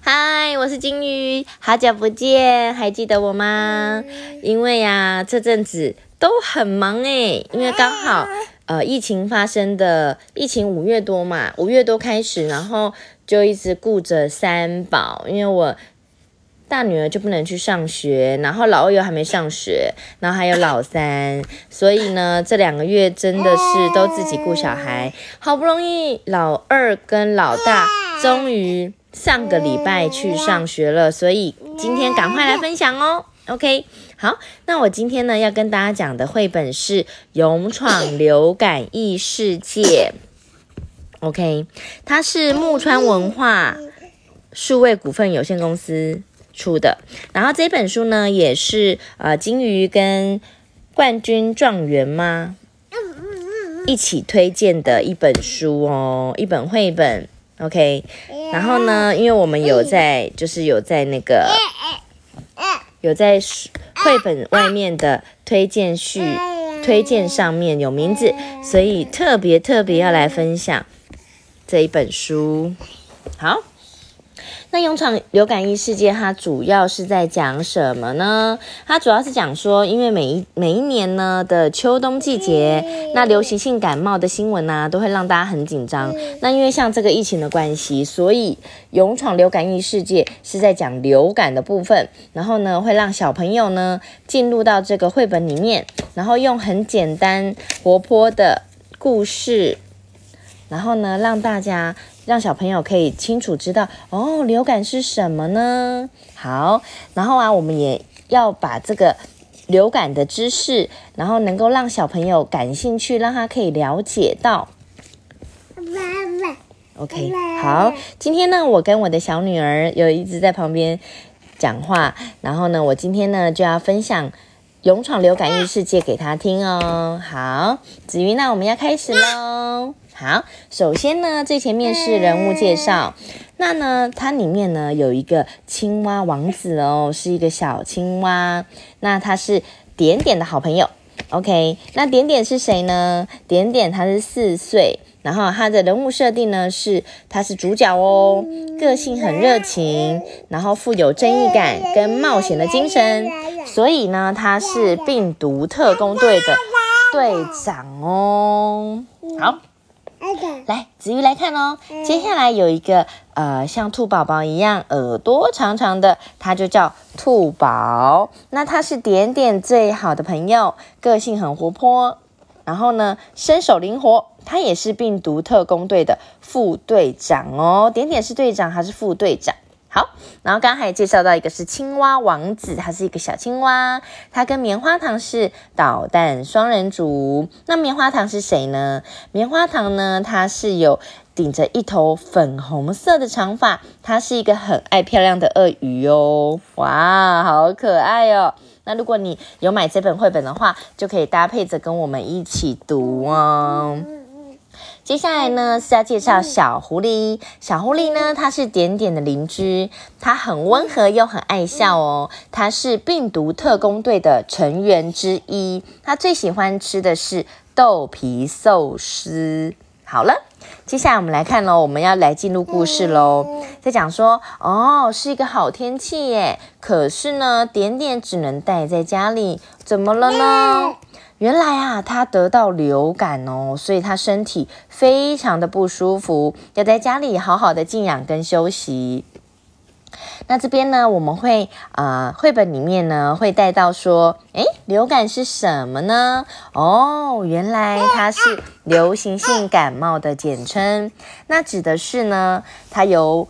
嗨，我是金鱼，好久不见，还记得我吗？因为呀，这阵子都很忙诶，因为刚好呃疫情发生的，疫情五月多嘛，五月多开始，然后就一直顾着三宝，因为我大女儿就不能去上学，然后老二又还没上学，然后还有老三，所以呢，这两个月真的是都自己顾小孩，好不容易老二跟老大终于。上个礼拜去上学了，所以今天赶快来分享哦。OK，好，那我今天呢要跟大家讲的绘本是《勇闯流感异世界》。OK，它是木川文化数位股份有限公司出的，然后这本书呢也是呃金鱼跟冠军状元吗一起推荐的一本书哦，一本绘本。OK，然后呢？因为我们有在，就是有在那个，有在绘本外面的推荐序推荐上面有名字，所以特别特别要来分享这一本书。好。那《勇闯流感疫世界》它主要是在讲什么呢？它主要是讲说，因为每一每一年呢的秋冬季节，那流行性感冒的新闻呢，都会让大家很紧张。那因为像这个疫情的关系，所以《勇闯流感疫世界》是在讲流感的部分，然后呢，会让小朋友呢进入到这个绘本里面，然后用很简单活泼的故事，然后呢，让大家。让小朋友可以清楚知道哦，流感是什么呢？好，然后啊，我们也要把这个流感的知识，然后能够让小朋友感兴趣，让他可以了解到。妈妈 OK，好，今天呢，我跟我的小女儿有一直在旁边讲话，然后呢，我今天呢就要分享《勇闯流感异世界》给她听哦。好，子瑜，那我们要开始喽。好，首先呢，最前面是人物介绍。那呢，它里面呢有一个青蛙王子哦，是一个小青蛙。那他是点点的好朋友。OK，那点点是谁呢？点点他是四岁，然后他的人物设定呢是他是主角哦，个性很热情，然后富有正义感跟冒险的精神，所以呢他是病毒特工队的队长哦。好。来，子瑜来看哦。接下来有一个呃，像兔宝宝一样耳朵长长的，它就叫兔宝。那它是点点最好的朋友，个性很活泼，然后呢，身手灵活。它也是病毒特工队的副队长哦。点点是队长还是副队长？好，然后刚刚还介绍到一个是青蛙王子，他是一个小青蛙，他跟棉花糖是捣蛋双人组。那棉花糖是谁呢？棉花糖呢，它是有顶着一头粉红色的长发，它是一个很爱漂亮的鳄鱼哦。哇，好可爱哦！那如果你有买这本绘本的话，就可以搭配着跟我们一起读哦。接下来呢是要介绍小狐狸。小狐狸呢，它是点点的邻居，它很温和又很爱笑哦。它是病毒特工队的成员之一，它最喜欢吃的是豆皮寿司。好了，接下来我们来看喽，我们要来进入故事喽。在讲说，哦，是一个好天气耶，可是呢，点点只能待在家里，怎么了呢？原来啊，他得到流感哦，所以他身体非常的不舒服，要在家里好好的静养跟休息。那这边呢，我们会啊，绘本里面呢会带到说，诶，流感是什么呢？哦，原来它是流行性感冒的简称，那指的是呢，它由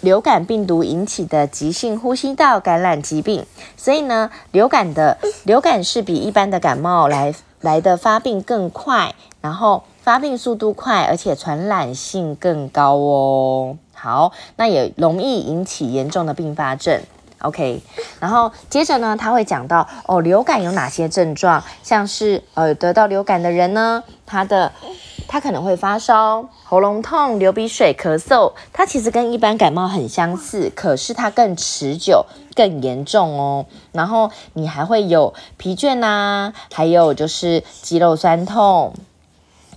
流感病毒引起的急性呼吸道感染疾病，所以呢，流感的流感是比一般的感冒来来的发病更快，然后发病速度快，而且传染性更高哦。好，那也容易引起严重的并发症。OK，然后接着呢，他会讲到哦，流感有哪些症状，像是呃，得到流感的人呢，他的。它可能会发烧、喉咙痛、流鼻水、咳嗽，它其实跟一般感冒很相似，可是它更持久、更严重哦。然后你还会有疲倦呐，还有就是肌肉酸痛、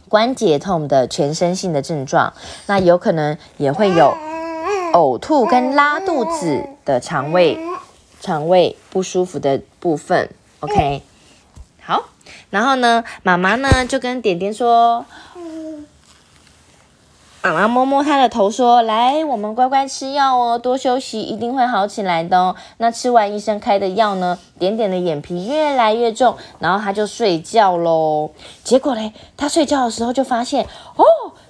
关节痛的全身性的症状，那有可能也会有呕吐跟拉肚子的肠胃肠胃不舒服的部分。OK，好，然后呢，妈妈呢就跟点点说。妈妈摸摸他的头，说：“来，我们乖乖吃药哦，多休息，一定会好起来的哦。”那吃完医生开的药呢？点点的眼皮越来越重，然后他就睡觉喽。结果嘞，他睡觉的时候就发现，哦，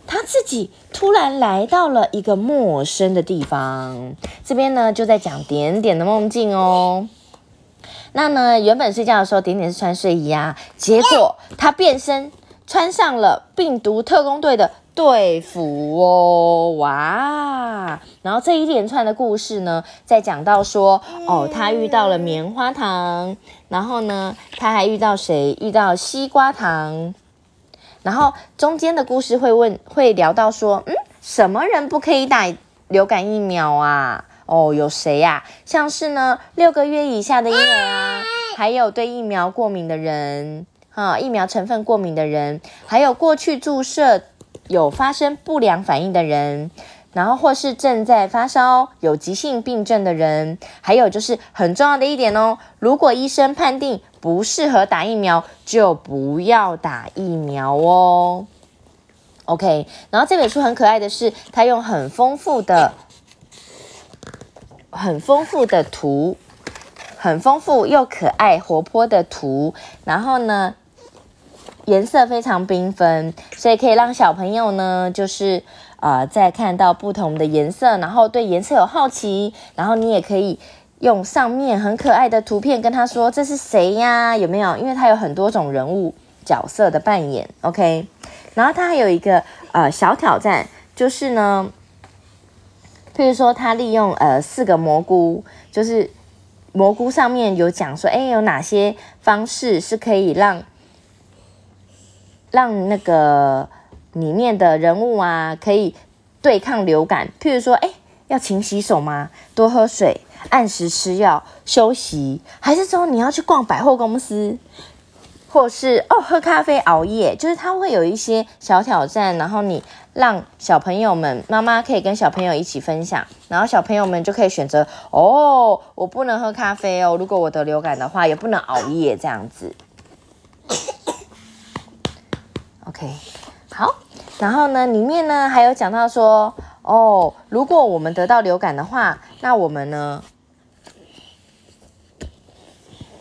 他自己突然来到了一个陌生的地方。这边呢，就在讲点点的梦境哦。那呢，原本睡觉的时候，点点是穿睡衣啊，结果他变身，穿上了病毒特工队的。对付哦，哇！然后这一连串的故事呢，在讲到说，哦，他遇到了棉花糖，然后呢，他还遇到谁？遇到西瓜糖。然后中间的故事会问，会聊到说，嗯，什么人不可以打流感疫苗啊？哦，有谁呀？像是呢，六个月以下的婴儿啊，还有对疫苗过敏的人，哈，疫苗成分过敏的人，还有过去注射。有发生不良反应的人，然后或是正在发烧、有急性病症的人，还有就是很重要的一点哦，如果医生判定不适合打疫苗，就不要打疫苗哦。OK，然后这本书很可爱的是，它用很丰富的、很丰富的图，很丰富又可爱、活泼的图，然后呢。颜色非常缤纷，所以可以让小朋友呢，就是呃，在看到不同的颜色，然后对颜色有好奇，然后你也可以用上面很可爱的图片跟他说这是谁呀？有没有？因为他有很多种人物角色的扮演，OK。然后他还有一个呃小挑战，就是呢，譬如说他利用呃四个蘑菇，就是蘑菇上面有讲说，哎，有哪些方式是可以让让那个里面的人物啊，可以对抗流感。譬如说，哎，要勤洗手吗？多喝水，按时吃药，休息，还是说你要去逛百货公司，或是哦喝咖啡熬夜？就是他会有一些小挑战，然后你让小朋友们，妈妈可以跟小朋友一起分享，然后小朋友们就可以选择哦，我不能喝咖啡哦，如果我得流感的话，也不能熬夜这样子。OK，好，然后呢，里面呢还有讲到说，哦，如果我们得到流感的话，那我们呢，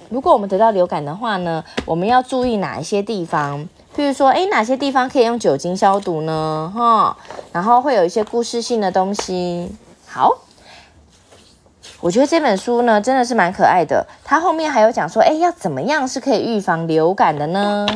如果我们得到流感的话呢，我们要注意哪一些地方？譬如说，诶，哪些地方可以用酒精消毒呢？哈，然后会有一些故事性的东西。好，我觉得这本书呢真的是蛮可爱的。它后面还有讲说，诶，要怎么样是可以预防流感的呢？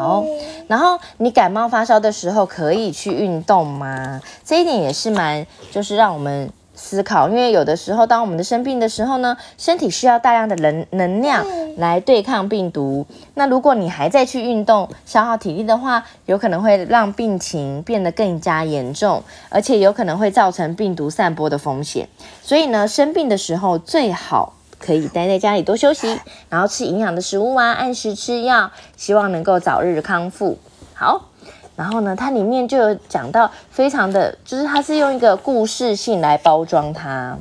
好，然后你感冒发烧的时候可以去运动吗？这一点也是蛮，就是让我们思考，因为有的时候当我们的生病的时候呢，身体需要大量的能能量来对抗病毒。那如果你还在去运动消耗体力的话，有可能会让病情变得更加严重，而且有可能会造成病毒散播的风险。所以呢，生病的时候最好。可以待在家里多休息，然后吃营养的食物啊，按时吃药，希望能够早日康复。好，然后呢，它里面就有讲到，非常的就是它是用一个故事性来包装它，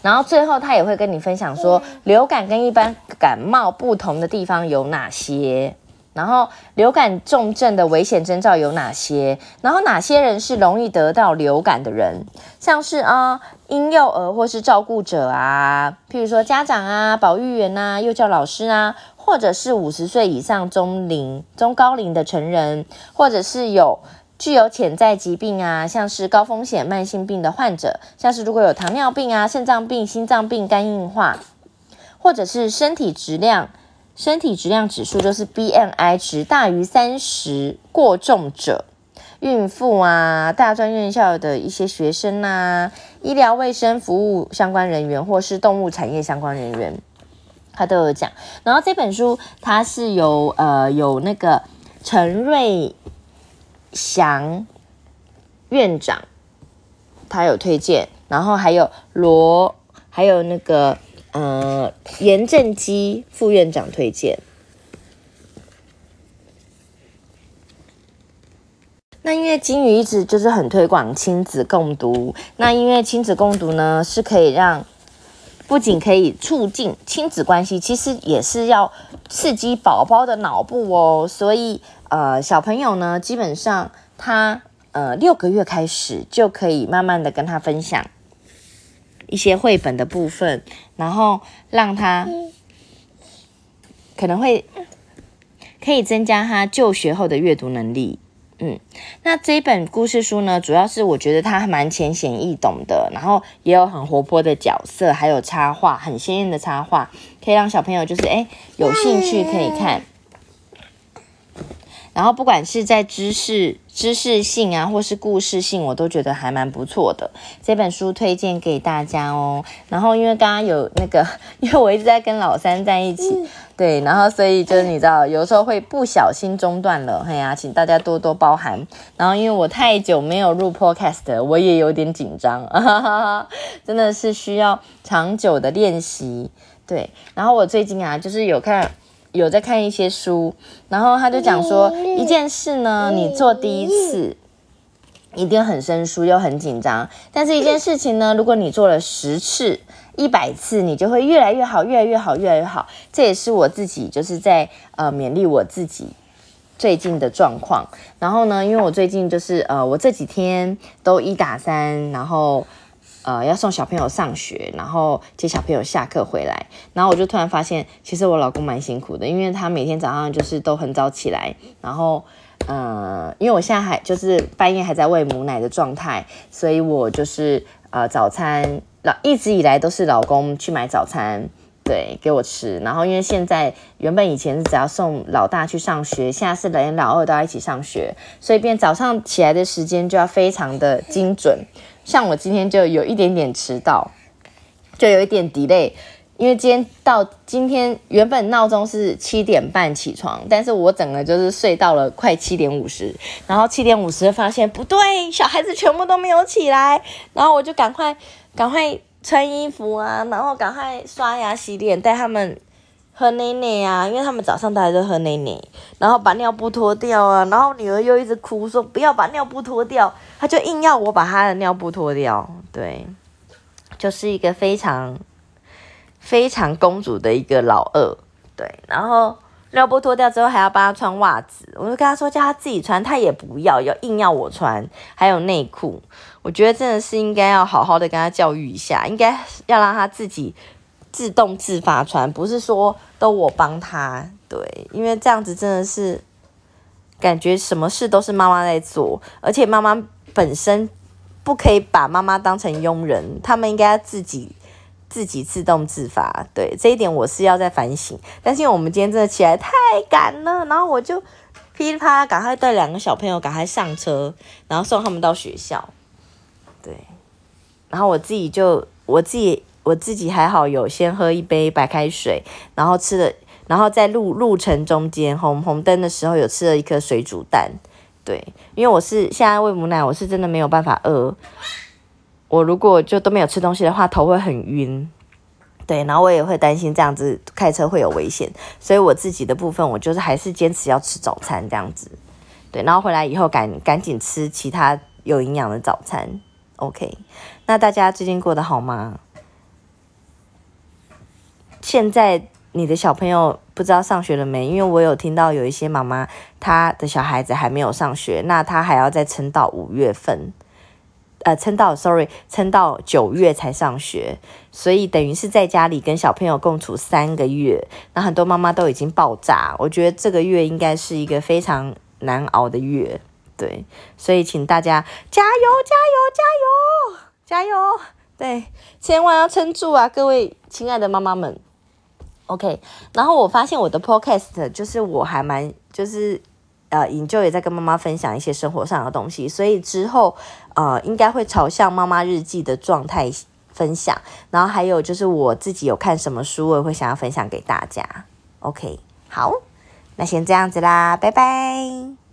然后最后他也会跟你分享说，流感跟一般感冒不同的地方有哪些。然后流感重症的危险征兆有哪些？然后哪些人是容易得到流感的人？像是啊婴幼儿或是照顾者啊，譬如说家长啊、保育员呐、幼教老师啊，或者是五十岁以上中龄、中高龄的成人，或者是有具有潜在疾病啊，像是高风险慢性病的患者，像是如果有糖尿病啊、肾脏病、心脏病、肝硬化，或者是身体质量。身体质量指数就是 BMI 值大于三十过重者，孕妇啊，大专院校的一些学生呐，医疗卫生服务相关人员或是动物产业相关人员，他都有讲。然后这本书它是由呃有那个陈瑞祥院长，他有推荐，然后还有罗，还有那个。呃，严正基副院长推荐。那因为金鱼一直就是很推广亲子共读，那因为亲子共读呢是可以让不仅可以促进亲子关系，其实也是要刺激宝宝的脑部哦。所以呃，小朋友呢，基本上他呃六个月开始就可以慢慢的跟他分享一些绘本的部分，然后让他可能会可以增加他就学后的阅读能力。嗯，那这一本故事书呢，主要是我觉得它蛮浅显易懂的，然后也有很活泼的角色，还有插画，很鲜艳的插画，可以让小朋友就是诶有兴趣可以看。然后不管是在知识知识性啊，或是故事性，我都觉得还蛮不错的。这本书推荐给大家哦。然后因为刚刚有那个，因为我一直在跟老三在一起，对，然后所以就是你知道，有时候会不小心中断了，哎呀，请大家多多包涵。然后因为我太久没有录 podcast，我也有点紧张，真的是需要长久的练习。对，然后我最近啊，就是有看。有在看一些书，然后他就讲说，一件事呢，你做第一次一定很生疏又很紧张，但是一件事情呢，如果你做了十次、一百次，你就会越来越好，越来越好，越来越好。这也是我自己就是在呃勉励我自己最近的状况。然后呢，因为我最近就是呃，我这几天都一打三，然后。呃，要送小朋友上学，然后接小朋友下课回来，然后我就突然发现，其实我老公蛮辛苦的，因为他每天早上就是都很早起来，然后，呃，因为我现在还就是半夜还在喂母奶的状态，所以我就是呃早餐老一直以来都是老公去买早餐，对，给我吃，然后因为现在原本以前是只要送老大去上学，现在是连老二都要一起上学，所以变早上起来的时间就要非常的精准。像我今天就有一点点迟到，就有一点 delay，因为今天到今天原本闹钟是七点半起床，但是我整个就是睡到了快七点五十，然后七点五十发现不对，小孩子全部都没有起来，然后我就赶快赶快穿衣服啊，然后赶快刷牙洗脸，带他们喝奶奶啊，因为他们早上都还在喝奶奶，然后把尿布脱掉啊，然后女儿又一直哭说不要把尿布脱掉。他就硬要我把他的尿布脱掉，对，就是一个非常非常公主的一个老二，对。然后尿布脱掉之后还要帮他穿袜子，我就跟他说叫他自己穿，他也不要，要硬要我穿。还有内裤，我觉得真的是应该要好好的跟他教育一下，应该要让他自己自动自发穿，不是说都我帮他，对，因为这样子真的是感觉什么事都是妈妈在做，而且妈妈。本身不可以把妈妈当成佣人，他们应该自己自己自动自发。对这一点，我是要在反省。但是因为我们今天真的起来太赶了，然后我就噼里啪啦赶快带两个小朋友赶快上车，然后送他们到学校。对，然后我自己就我自己我自己还好，有先喝一杯白开水，然后吃了，然后在路路程中间红红灯的时候有吃了一颗水煮蛋。对，因为我是现在喂母奶，我是真的没有办法饿。我如果就都没有吃东西的话，头会很晕。对，然后我也会担心这样子开车会有危险，所以我自己的部分，我就是还是坚持要吃早餐这样子。对，然后回来以后赶赶紧吃其他有营养的早餐。OK，那大家最近过得好吗？现在。你的小朋友不知道上学了没？因为我有听到有一些妈妈，她的小孩子还没有上学，那她还要再撑到五月份，呃，撑到，sorry，撑到九月才上学，所以等于是在家里跟小朋友共处三个月，那很多妈妈都已经爆炸。我觉得这个月应该是一个非常难熬的月，对，所以请大家加油，加油，加，加油，对，千万要撑住啊，各位亲爱的妈妈们。OK，然后我发现我的 Podcast 就是我还蛮就是呃，引咎也在跟妈妈分享一些生活上的东西，所以之后呃应该会朝向妈妈日记的状态分享，然后还有就是我自己有看什么书，我也会想要分享给大家。OK，好，那先这样子啦，拜拜。